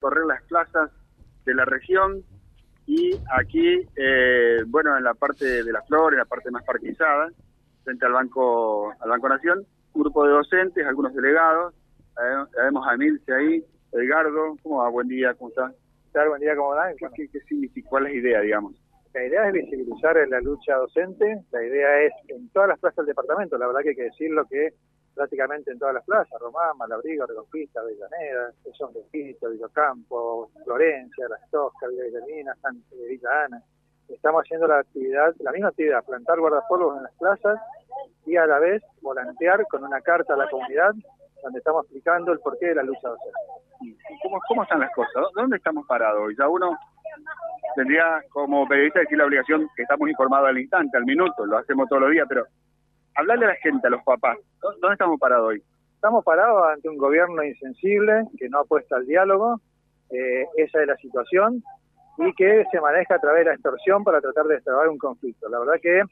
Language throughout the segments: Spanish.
correr las plazas de la región y aquí, eh, bueno, en la parte de la flor, en la parte más parquizada, frente al Banco al Banco Nación, un grupo de docentes, algunos delegados, eh, vemos a Emilce ahí, Edgardo, ¿cómo va? Buen día, ¿cómo estás? Buen día, ¿cómo va? ¿Qué, qué, significa? ¿Cuál es la idea, digamos? La idea es visibilizar la lucha docente, la idea es en todas las plazas del departamento, la verdad que hay que decirlo que prácticamente en todas las plazas, Román, Malabrigo, Reconquista, Avellaneda, Son Quito, Villocampo, Florencia, Las Toscas, Villa Guillermina, San Villa Ana. Estamos haciendo la actividad, la misma actividad, plantar guardapolvos en las plazas y a la vez volantear con una carta a la comunidad donde estamos explicando el porqué de la lucha docente. ¿Cómo, cómo están las cosas? ¿Dónde estamos parados hoy? Ya uno tendría como periodista decir la obligación que estamos informados al instante, al minuto, lo hacemos todos los días, pero hablarle a la gente, a los papás, ¿dónde estamos parados hoy? Estamos parados ante un gobierno insensible que no apuesta al diálogo, eh, esa es la situación, y que se maneja a través de la extorsión para tratar de destrabar un conflicto. La verdad que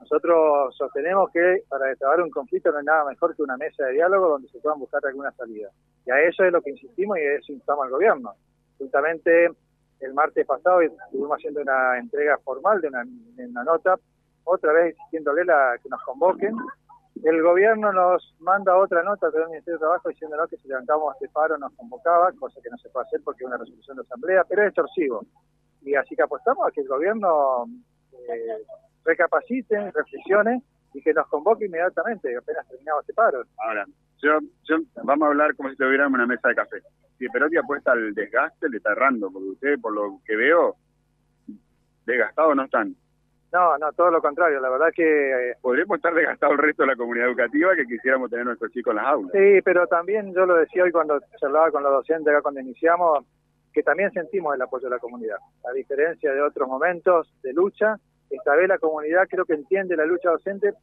nosotros sostenemos que para destrabar un conflicto no hay nada mejor que una mesa de diálogo donde se puedan buscar alguna salida. Y a eso es lo que insistimos y a eso instamos al gobierno. Justamente el martes pasado estuvimos haciendo una entrega formal de una, una nota otra vez exigiéndole la, que nos convoquen. El gobierno nos manda otra nota del Ministerio de Trabajo diciéndonos que si levantamos este paro nos convocaba, cosa que no se puede hacer porque es una resolución de asamblea, pero es extorsivo. Y así que apostamos a que el gobierno eh, recapacite, reflexione y que nos convoque inmediatamente, apenas terminado este paro. Ahora, yo, yo, vamos a hablar como si tuviéramos una mesa de café. Si Perotti apuesta al desgaste, le está errando, porque ustedes, por lo que veo, desgastados no están. No, no, todo lo contrario. La verdad que... Eh, Podríamos estar desgastados el resto de la comunidad educativa que quisiéramos tener nuestros chicos en las aulas. Sí, pero también yo lo decía hoy cuando charlaba con los docentes acá cuando iniciamos, que también sentimos el apoyo de la comunidad. A diferencia de otros momentos de lucha, esta vez la comunidad creo que entiende la lucha docente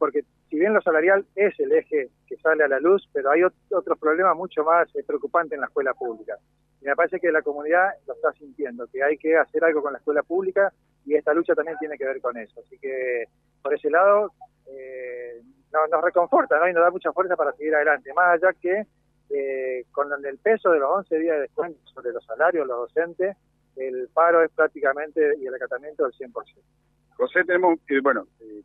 porque si bien lo salarial es el eje que sale a la luz, pero hay otros problemas mucho más eh, preocupantes en la escuela pública. Y me parece que la comunidad lo está sintiendo, que hay que hacer algo con la escuela pública y esta lucha también tiene que ver con eso. Así que por ese lado eh, nos reconforta ¿no? y nos da mucha fuerza para seguir adelante, más allá que eh, con el peso de los 11 días de descuento sobre los salarios, los docentes, el paro es prácticamente y el acatamiento del 100%. José, tenemos, eh, bueno, eh,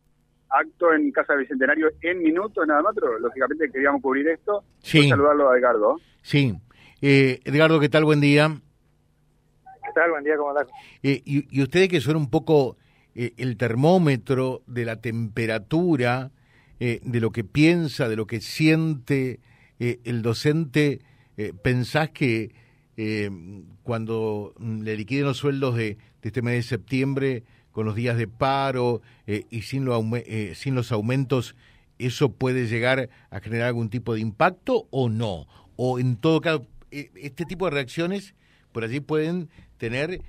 acto en Casa Bicentenario en minutos nada más, pero lógicamente queríamos cubrir esto. Sí. saludarlo a Edgardo. Sí. Eh, Edgardo, ¿qué tal? Buen día. ¿Qué tal? Buen día, ¿cómo estás? Eh, y, y, ustedes que son un poco eh, el termómetro de la temperatura, eh, de lo que piensa, de lo que siente el docente, ¿pensás que cuando le liquiden los sueldos de, de, este mes de septiembre, con los días de paro y sin, lo, sin los aumentos, eso puede llegar a generar algún tipo de impacto o no? O en todo caso, este tipo de reacciones por allí pueden tener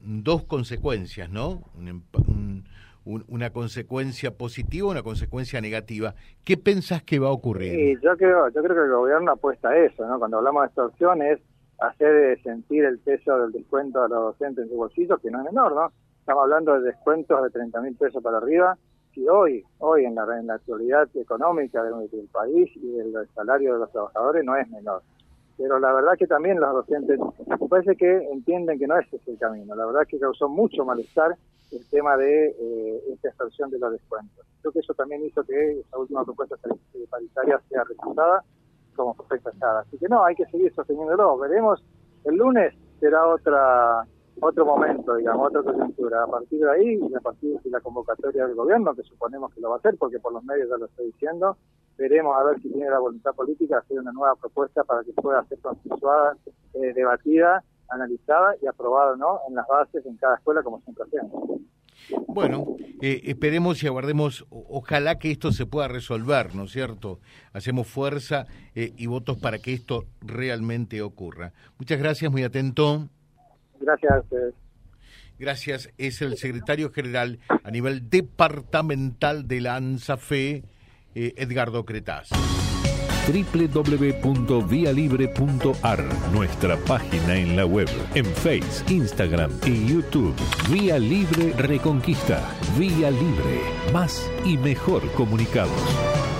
dos consecuencias, ¿no? Un, un, un, una consecuencia positiva, una consecuencia negativa. ¿Qué pensás que va a ocurrir? Sí, yo creo, yo creo que el gobierno apuesta a eso, ¿no? Cuando hablamos de extorsión es hacer sentir el peso del descuento a los docentes en su bolsillo, que no es menor, ¿no? Estamos hablando de descuentos de 30 mil pesos para arriba, y hoy, hoy en la, en la actualidad económica del, del país y del salario de los trabajadores no es menor. Pero la verdad que también los docentes, me parece que entienden que no ese es el camino. La verdad que causó mucho malestar el tema de eh, esta extorsión de los descuentos. Creo que eso también hizo que esa última propuesta paritaria sea rechazada como fue rechazada. Así que no, hay que seguir sosteniéndolo. Veremos, el lunes será otra otro momento, digamos, otra coyuntura. A partir de ahí, y a partir de la convocatoria del gobierno, que suponemos que lo va a hacer, porque por los medios ya lo estoy diciendo, veremos a ver si tiene la voluntad política de hacer una nueva propuesta para que pueda ser consensuada, eh, debatida, analizada y aprobada ¿no? en las bases en cada escuela, como siempre hacemos. Bueno, eh, esperemos y aguardemos, ojalá que esto se pueda resolver, ¿no es cierto? Hacemos fuerza eh, y votos para que esto realmente ocurra. Muchas gracias, muy atento. Gracias a ustedes. Gracias. Es el secretario general a nivel departamental de la ANSAFE, eh, Edgardo Cretaz www.vialibre.ar, nuestra página en la web, en Face, Instagram y YouTube. Vía Libre Reconquista. Vía Libre. Más y mejor comunicados.